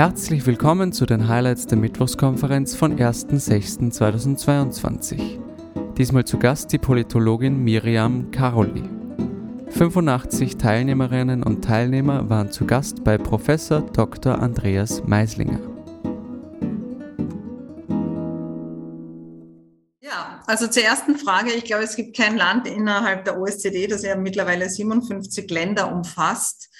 Herzlich willkommen zu den Highlights der Mittwochskonferenz von 1.6.2022. Diesmal zu Gast die Politologin Miriam Karoli. 85 Teilnehmerinnen und Teilnehmer waren zu Gast bei Professor Dr. Andreas Meislinger. Also zur ersten Frage. Ich glaube, es gibt kein Land innerhalb der OECD, das ja mittlerweile 57 Länder umfasst,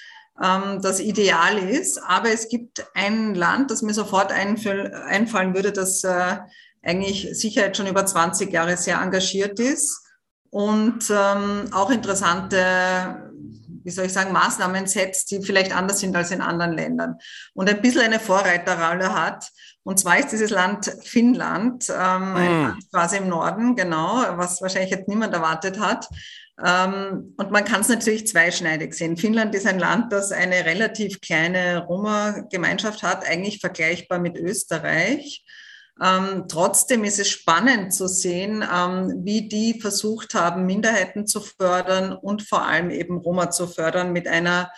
ähm, das ideal ist. Aber es gibt ein Land, das mir sofort einfallen würde, das äh, eigentlich sicher jetzt schon über 20 Jahre sehr engagiert ist und ähm, auch interessante, wie soll ich sagen, Maßnahmen setzt, die vielleicht anders sind als in anderen Ländern und ein bisschen eine Vorreiterrolle hat. Und zwar ist dieses Land Finnland, ähm, mm. quasi im Norden, genau, was wahrscheinlich jetzt niemand erwartet hat. Ähm, und man kann es natürlich zweischneidig sehen. Finnland ist ein Land, das eine relativ kleine Roma-Gemeinschaft hat, eigentlich vergleichbar mit Österreich. Ähm, trotzdem ist es spannend zu sehen, ähm, wie die versucht haben, Minderheiten zu fördern und vor allem eben Roma zu fördern mit einer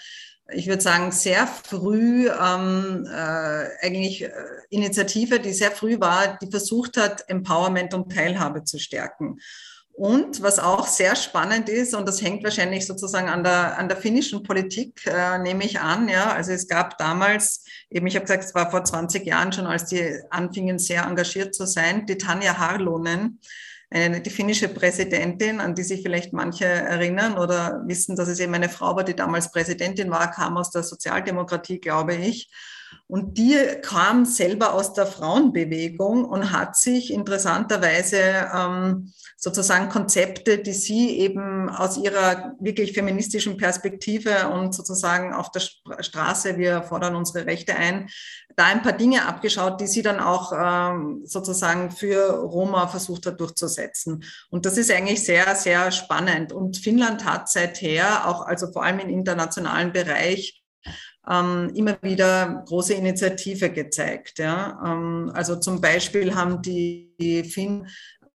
ich würde sagen, sehr früh ähm, äh, eigentlich äh, Initiative, die sehr früh war, die versucht hat, Empowerment und Teilhabe zu stärken. Und was auch sehr spannend ist, und das hängt wahrscheinlich sozusagen an der, an der finnischen Politik, äh, nehme ich an, ja, also es gab damals, eben ich habe gesagt, es war vor 20 Jahren schon, als die anfingen sehr engagiert zu sein, die Tanja Harlonen, eine, die finnische Präsidentin, an die sich vielleicht manche erinnern oder wissen, dass es eben eine Frau war, die damals Präsidentin war, kam aus der Sozialdemokratie, glaube ich. Und die kam selber aus der Frauenbewegung und hat sich interessanterweise ähm, sozusagen Konzepte, die sie eben aus ihrer wirklich feministischen Perspektive und sozusagen auf der Straße, wir fordern unsere Rechte ein, da ein paar Dinge abgeschaut, die sie dann auch ähm, sozusagen für Roma versucht hat durchzusetzen. Und das ist eigentlich sehr, sehr spannend. Und Finnland hat seither auch, also vor allem im internationalen Bereich, ähm, immer wieder große Initiative gezeigt. Ja? Ähm, also zum Beispiel haben die, die Finn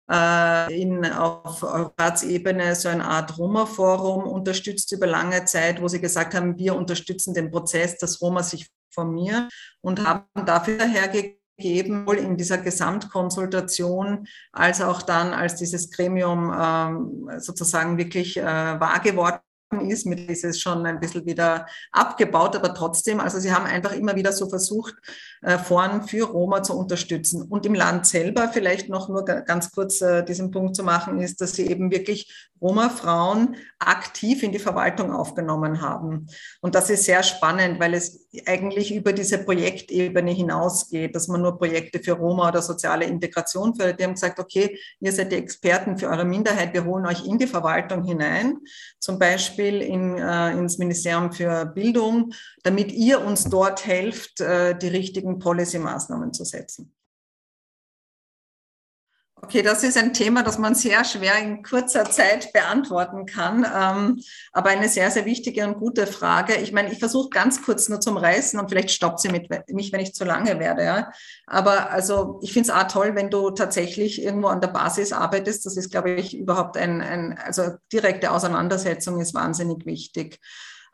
äh, in, auf Ratsebene so eine Art Roma-Forum unterstützt über lange Zeit, wo sie gesagt haben, wir unterstützen den Prozess, dass Roma sich formieren und haben dafür hergegeben, sowohl in dieser Gesamtkonsultation als auch dann, als dieses Gremium ähm, sozusagen wirklich äh, wahr geworden ist, mit ist es schon ein bisschen wieder abgebaut, aber trotzdem, also sie haben einfach immer wieder so versucht, äh, Foren für Roma zu unterstützen. Und im Land selber vielleicht noch nur ganz kurz äh, diesen Punkt zu machen, ist, dass sie eben wirklich Roma-Frauen aktiv in die Verwaltung aufgenommen haben. Und das ist sehr spannend, weil es eigentlich über diese Projektebene hinausgeht, dass man nur Projekte für Roma oder soziale Integration fördert. Die haben gesagt, okay, ihr seid die Experten für eure Minderheit, wir holen euch in die Verwaltung hinein, zum Beispiel in, äh, ins Ministerium für Bildung, damit ihr uns dort helft, äh, die richtigen Policy-Maßnahmen zu setzen. Okay, das ist ein Thema, das man sehr schwer in kurzer Zeit beantworten kann, ähm, aber eine sehr, sehr wichtige und gute Frage. Ich meine, ich versuche ganz kurz nur zum Reißen und vielleicht stoppt sie mit, mich, wenn ich zu lange werde. Ja? Aber also ich finde es auch toll, wenn du tatsächlich irgendwo an der Basis arbeitest. Das ist, glaube ich, überhaupt ein, ein also direkte Auseinandersetzung ist wahnsinnig wichtig.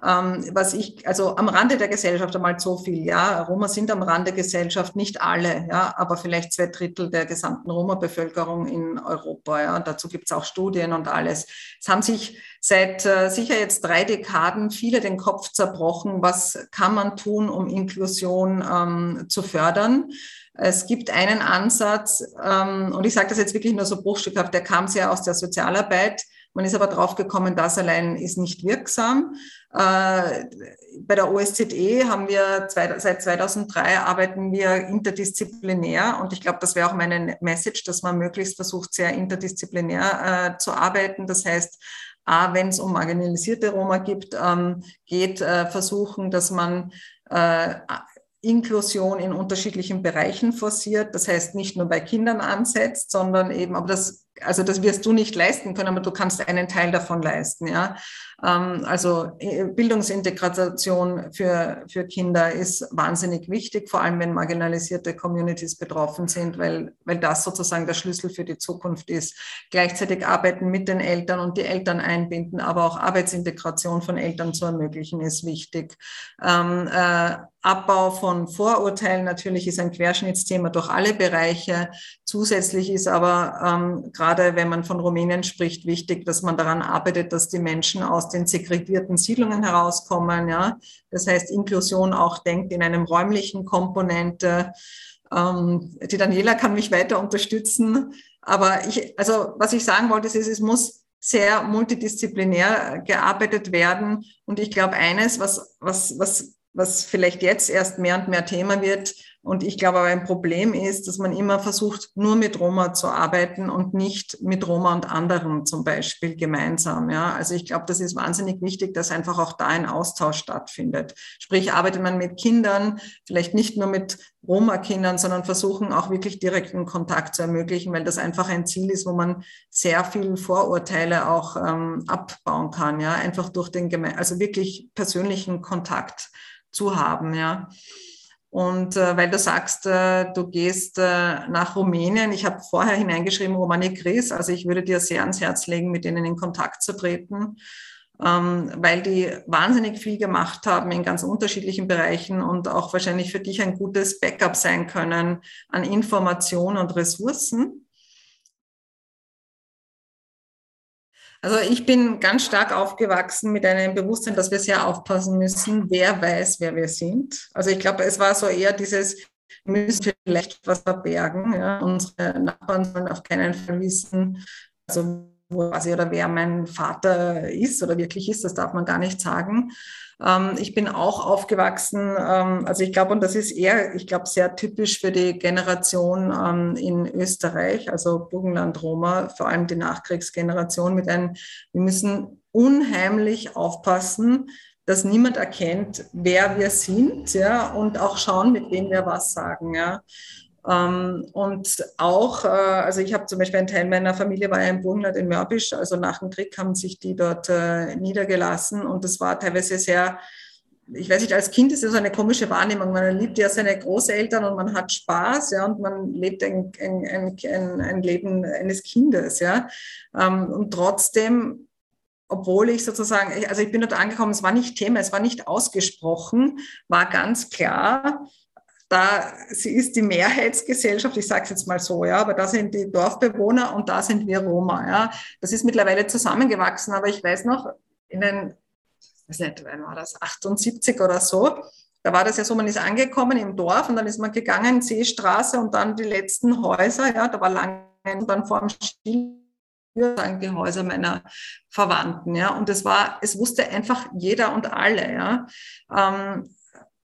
Ähm, was ich, also am Rande der Gesellschaft einmal so viel, ja, Roma sind am Rande der Gesellschaft, nicht alle, ja, aber vielleicht zwei Drittel der gesamten Roma-Bevölkerung in Europa, ja, dazu gibt es auch Studien und alles. Es haben sich seit äh, sicher jetzt drei Dekaden viele den Kopf zerbrochen, was kann man tun, um Inklusion ähm, zu fördern. Es gibt einen Ansatz, ähm, und ich sage das jetzt wirklich nur so bruchstückhaft, der kam sehr aus der Sozialarbeit, man ist aber draufgekommen, das allein ist nicht wirksam. Äh, bei der OSZE haben wir seit 2003 arbeiten wir interdisziplinär und ich glaube, das wäre auch meine Message, dass man möglichst versucht, sehr interdisziplinär äh, zu arbeiten. Das heißt, A, wenn es um marginalisierte Roma gibt, ähm, geht, äh, versuchen, dass man Inklusion in unterschiedlichen Bereichen forciert. Das heißt, nicht nur bei Kindern ansetzt, sondern eben, aber das also das wirst du nicht leisten können, aber du kannst einen Teil davon leisten, ja. Ähm, also äh, Bildungsintegration für, für Kinder ist wahnsinnig wichtig, vor allem wenn marginalisierte Communities betroffen sind, weil, weil das sozusagen der Schlüssel für die Zukunft ist. Gleichzeitig arbeiten mit den Eltern und die Eltern einbinden, aber auch Arbeitsintegration von Eltern zu ermöglichen, ist wichtig. Ähm, äh, Abbau von Vorurteilen natürlich ist ein Querschnittsthema durch alle Bereiche. Zusätzlich ist aber ähm, gerade, wenn man von Rumänien spricht, wichtig, dass man daran arbeitet, dass die Menschen aus den segregierten Siedlungen herauskommen. Ja? Das heißt, Inklusion auch denkt in einem räumlichen Komponente. Ähm, die Daniela kann mich weiter unterstützen. Aber ich, also was ich sagen wollte, ist, es muss sehr multidisziplinär gearbeitet werden. Und ich glaube, eines, was, was, was was vielleicht jetzt erst mehr und mehr Thema wird. Und ich glaube aber ein Problem ist, dass man immer versucht, nur mit Roma zu arbeiten und nicht mit Roma und anderen zum Beispiel gemeinsam. Ja, also ich glaube, das ist wahnsinnig wichtig, dass einfach auch da ein Austausch stattfindet. Sprich, arbeitet man mit Kindern, vielleicht nicht nur mit Roma-Kindern, sondern versuchen auch wirklich direkten Kontakt zu ermöglichen, weil das einfach ein Ziel ist, wo man sehr viel Vorurteile auch ähm, abbauen kann. Ja, einfach durch den, also wirklich persönlichen Kontakt zu haben, ja. Und äh, weil du sagst, äh, du gehst äh, nach Rumänien, ich habe vorher hineingeschrieben Romani Gris, also ich würde dir sehr ans Herz legen, mit denen in Kontakt zu treten, ähm, weil die wahnsinnig viel gemacht haben in ganz unterschiedlichen Bereichen und auch wahrscheinlich für dich ein gutes Backup sein können an Informationen und Ressourcen. Also ich bin ganz stark aufgewachsen mit einem Bewusstsein, dass wir sehr aufpassen müssen, wer weiß, wer wir sind. Also ich glaube, es war so eher dieses, wir müssen vielleicht was verbergen. Ja. Unsere Nachbarn sollen auf keinen Fall wissen, also quasi oder wer mein Vater ist oder wirklich ist, das darf man gar nicht sagen. Ähm, ich bin auch aufgewachsen, ähm, also ich glaube, und das ist eher, ich glaube, sehr typisch für die Generation ähm, in Österreich, also Burgenland-Roma, vor allem die Nachkriegsgeneration mit einem, wir müssen unheimlich aufpassen, dass niemand erkennt, wer wir sind, ja, und auch schauen, mit wem wir was sagen, ja. Ähm, und auch, äh, also ich habe zum Beispiel einen Teil meiner Familie war ja im Burgenland in Mörbisch, also nach dem Krieg haben sich die dort äh, niedergelassen und das war teilweise sehr, ich weiß nicht, als Kind ist es so eine komische Wahrnehmung. Man liebt ja seine Großeltern und man hat Spaß, ja, und man lebt ein, ein, ein, ein Leben eines Kindes, ja. Ähm, und trotzdem obwohl ich sozusagen, also ich bin dort angekommen, es war nicht Thema, es war nicht ausgesprochen, war ganz klar, da sie ist die Mehrheitsgesellschaft, ich sage es jetzt mal so, ja, aber da sind die Dorfbewohner und da sind wir Roma. Ja. Das ist mittlerweile zusammengewachsen, aber ich weiß noch, in den, ich weiß nicht, wann war das, 78 oder so, da war das ja so, man ist angekommen im Dorf und dann ist man gegangen, Seestraße und dann die letzten Häuser, ja, da war lange und dann vor dem Stil die Häuser meiner Verwandten, ja, und es war, es wusste einfach jeder und alle, ja, ähm,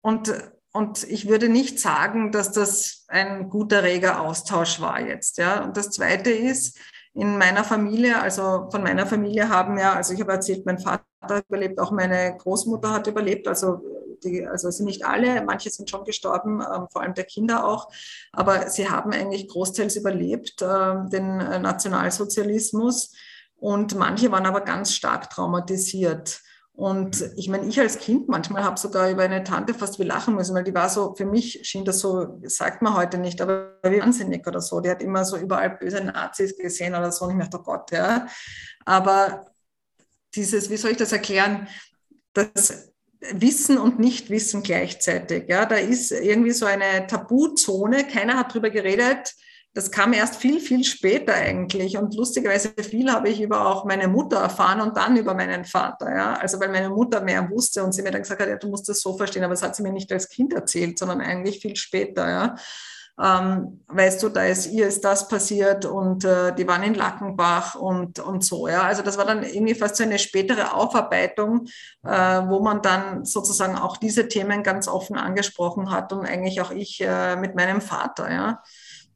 und und ich würde nicht sagen, dass das ein guter, reger Austausch war jetzt. Ja. Und das Zweite ist, in meiner Familie, also von meiner Familie haben ja, also ich habe erzählt, mein Vater hat überlebt, auch meine Großmutter hat überlebt, also die, also sind nicht alle, manche sind schon gestorben, ähm, vor allem der Kinder auch, aber sie haben eigentlich großteils überlebt, äh, den Nationalsozialismus und manche waren aber ganz stark traumatisiert. Und ich meine, ich als Kind manchmal habe sogar über eine Tante fast wie lachen müssen, weil die war so, für mich schien das so, sagt man heute nicht, aber wie wahnsinnig oder so. Die hat immer so überall böse Nazis gesehen oder so. Und ich dachte, oh Gott, ja. Aber dieses, wie soll ich das erklären, das Wissen und Nichtwissen gleichzeitig. Ja, da ist irgendwie so eine Tabuzone. Keiner hat drüber geredet das kam erst viel, viel später eigentlich. Und lustigerweise viel habe ich über auch meine Mutter erfahren und dann über meinen Vater. Ja? Also weil meine Mutter mehr wusste und sie mir dann gesagt hat, ja, du musst das so verstehen, aber das hat sie mir nicht als Kind erzählt, sondern eigentlich viel später. Ja? Ähm, weißt du, da ist ihr ist das passiert und äh, die waren in Lackenbach und, und so. Ja? Also das war dann irgendwie fast so eine spätere Aufarbeitung, äh, wo man dann sozusagen auch diese Themen ganz offen angesprochen hat und eigentlich auch ich äh, mit meinem Vater. Ja?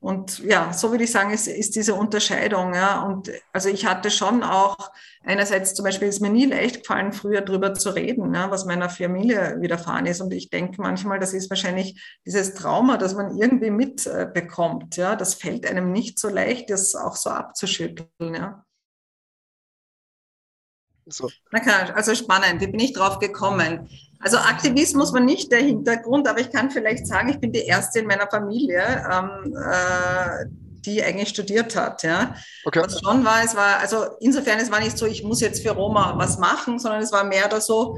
Und ja, so würde ich sagen, ist, ist diese Unterscheidung. Ja. Und also ich hatte schon auch, einerseits zum Beispiel ist mir nie leicht gefallen, früher drüber zu reden, ja, was meiner Familie widerfahren ist. Und ich denke manchmal, das ist wahrscheinlich dieses Trauma, das man irgendwie mitbekommt. Ja. Das fällt einem nicht so leicht, das auch so abzuschütteln. Ja. So. Na klar, also spannend, wie bin ich drauf gekommen? Also Aktivismus war nicht der Hintergrund, aber ich kann vielleicht sagen, ich bin die erste in meiner Familie, ähm, äh, die eigentlich studiert hat. Ja. Okay. Was schon war, es war, also insofern, es war nicht so, ich muss jetzt für Roma was machen, sondern es war mehr oder so,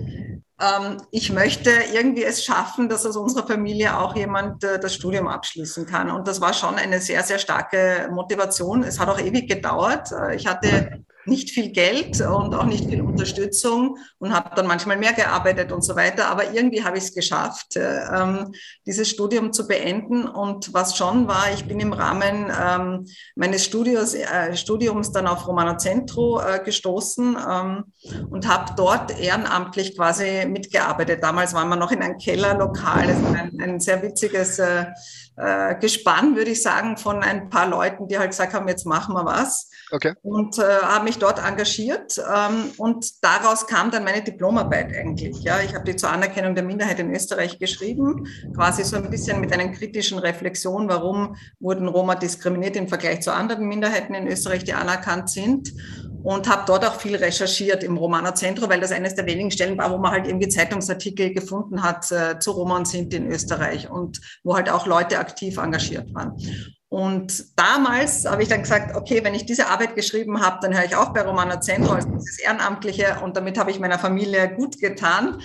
ähm, ich möchte irgendwie es schaffen, dass aus unserer Familie auch jemand äh, das Studium abschließen kann. Und das war schon eine sehr, sehr starke Motivation. Es hat auch ewig gedauert. Äh, ich hatte nicht viel Geld und auch nicht viel Unterstützung und habe dann manchmal mehr gearbeitet und so weiter. Aber irgendwie habe ich es geschafft, äh, ähm, dieses Studium zu beenden. Und was schon war, ich bin im Rahmen ähm, meines Studios, äh, Studiums dann auf Romano Centro äh, gestoßen ähm, und habe dort ehrenamtlich quasi mitgearbeitet. Damals waren wir noch in einem Kellerlokal, ein, ein sehr witziges äh, äh, Gespann, würde ich sagen, von ein paar Leuten, die halt gesagt haben, jetzt machen wir was. Okay. Und äh, habe mich dort engagiert. Ähm, und daraus kam dann meine Diplomarbeit eigentlich. Ja, ich habe die zur Anerkennung der Minderheit in Österreich geschrieben, quasi so ein bisschen mit einer kritischen Reflexion, warum wurden Roma diskriminiert im Vergleich zu anderen Minderheiten in Österreich, die anerkannt sind und habe dort auch viel recherchiert im Romana Zentrum, weil das eines der wenigen Stellen war, wo man halt irgendwie Zeitungsartikel gefunden hat äh, zu Roma und Sinti in Österreich und wo halt auch Leute aktiv engagiert waren. Und damals habe ich dann gesagt, okay, wenn ich diese Arbeit geschrieben habe, dann höre ich auch bei Romana Zentro als dieses Ehrenamtliche und damit habe ich meiner Familie gut getan.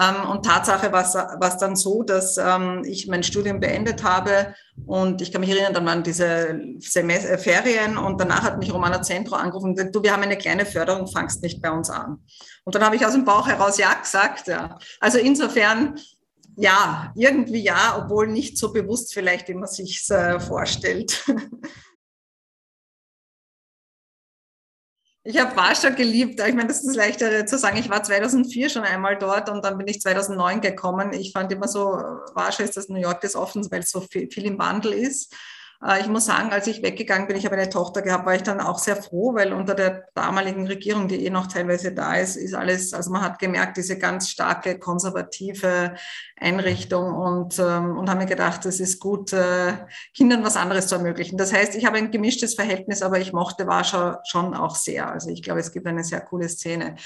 Ähm, und Tatsache war es dann so, dass ähm, ich mein Studium beendet habe und ich kann mich erinnern, dann waren diese äh, Ferien und danach hat mich Romana Zentro angerufen und gesagt, du, wir haben eine kleine Förderung, fangst nicht bei uns an. Und dann habe ich aus dem Bauch heraus ja gesagt. Ja. Also insofern, ja, irgendwie ja, obwohl nicht so bewusst vielleicht, wie man sich äh, vorstellt. Ich habe Warschau geliebt. Ich meine, das ist leichter zu sagen. Ich war 2004 schon einmal dort und dann bin ich 2009 gekommen. Ich fand immer so, Warschau ist das New York des Offens, weil es so viel, viel im Wandel ist. Äh, ich muss sagen, als ich weggegangen bin, ich habe eine Tochter gehabt, war ich dann auch sehr froh, weil unter der damaligen Regierung, die eh noch teilweise da ist, ist alles, also man hat gemerkt, diese ganz starke konservative Einrichtung und, ähm, und habe mir gedacht, es ist gut, äh, Kindern was anderes zu ermöglichen. Das heißt, ich habe ein gemischtes Verhältnis, aber ich mochte Warschau schon auch sehr. Also ich glaube, es gibt eine sehr coole Szene.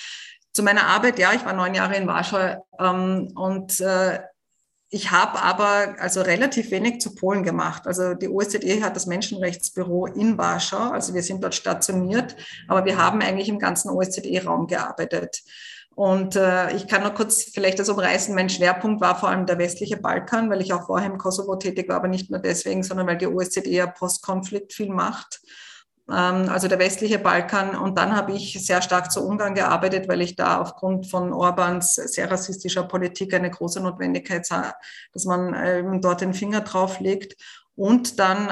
Zu meiner Arbeit, ja, ich war neun Jahre in Warschau ähm, und äh, ich habe aber also relativ wenig zu Polen gemacht. Also die OSZE hat das Menschenrechtsbüro in Warschau, also wir sind dort stationiert, aber wir haben eigentlich im ganzen OSZE-Raum gearbeitet. Und äh, ich kann nur kurz vielleicht das umreißen. Mein Schwerpunkt war vor allem der westliche Balkan, weil ich auch vorher im Kosovo tätig war, aber nicht nur deswegen, sondern weil die OSZE ja Postkonflikt viel macht. Ähm, also der westliche Balkan. Und dann habe ich sehr stark zu Ungarn gearbeitet, weil ich da aufgrund von Orbans sehr rassistischer Politik eine große Notwendigkeit sah, dass man ähm, dort den Finger drauf legt. Und dann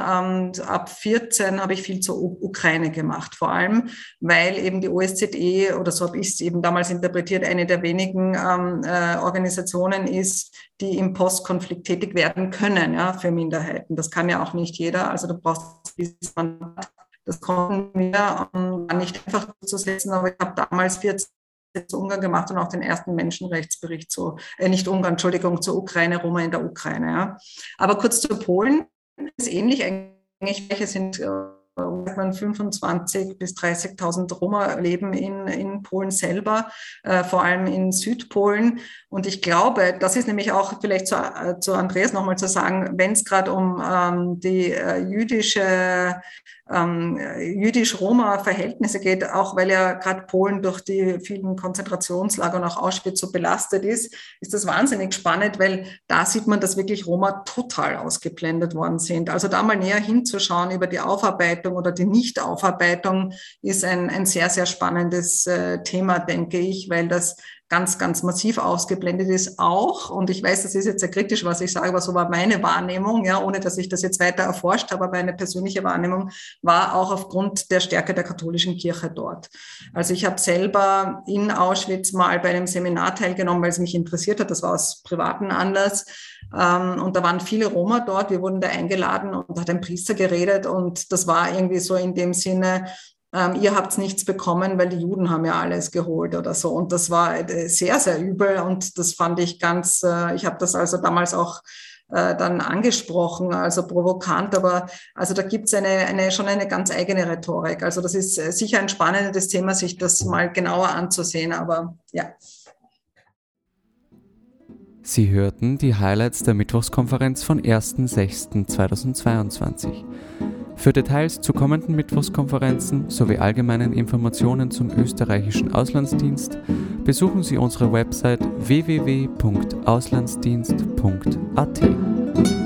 ähm, ab 14 habe ich viel zur Ukraine gemacht, vor allem, weil eben die OSZE, oder so habe ich es eben damals interpretiert, eine der wenigen ähm, äh, Organisationen ist, die im Postkonflikt tätig werden können, ja, für Minderheiten. Das kann ja auch nicht jeder. Also du brauchst dieses Mandat das konnten wir um, nicht einfach zu setzen, aber ich habe damals 14 zu Ungarn gemacht und auch den ersten Menschenrechtsbericht zu, äh, nicht Ungarn, Entschuldigung, zur Ukraine, Roma in der Ukraine. Ja. Aber kurz zu Polen, ist ähnlich eigentlich, welche sind äh, 25.000 bis 30.000 Roma leben in, in Polen selber, äh, vor allem in Südpolen. Und ich glaube, das ist nämlich auch vielleicht zu, äh, zu Andreas nochmal zu sagen, wenn es gerade um ähm, die äh, jüdische ähm, jüdisch-Roma-Verhältnisse geht, auch weil ja gerade Polen durch die vielen Konzentrationslager und auch Auschwitz so belastet ist, ist das wahnsinnig spannend, weil da sieht man, dass wirklich Roma total ausgeblendet worden sind. Also da mal näher hinzuschauen über die Aufarbeitung oder die Nichtaufarbeitung ist ein, ein sehr, sehr spannendes äh, Thema, denke ich, weil das ganz, ganz massiv ausgeblendet ist, auch. Und ich weiß, das ist jetzt sehr kritisch, was ich sage, aber so war meine Wahrnehmung, ja, ohne dass ich das jetzt weiter erforscht habe, aber meine persönliche Wahrnehmung war auch aufgrund der Stärke der katholischen Kirche dort. Also ich habe selber in Auschwitz mal bei einem Seminar teilgenommen, weil es mich interessiert hat. Das war aus privaten Anlass. Ähm, und da waren viele Roma dort. Wir wurden da eingeladen und da hat ein Priester geredet. Und das war irgendwie so in dem Sinne, ähm, ihr habt nichts bekommen, weil die Juden haben ja alles geholt oder so. Und das war äh, sehr, sehr übel. Und das fand ich ganz, äh, ich habe das also damals auch äh, dann angesprochen, also provokant, aber also da gibt es eine, eine, schon eine ganz eigene Rhetorik. Also das ist äh, sicher ein spannendes Thema, sich das mal genauer anzusehen, aber ja. Sie hörten die Highlights der Mittwochskonferenz von 1.6.2022. Für Details zu kommenden Mittwochskonferenzen sowie allgemeinen Informationen zum österreichischen Auslandsdienst besuchen Sie unsere Website www.auslandsdienst.at.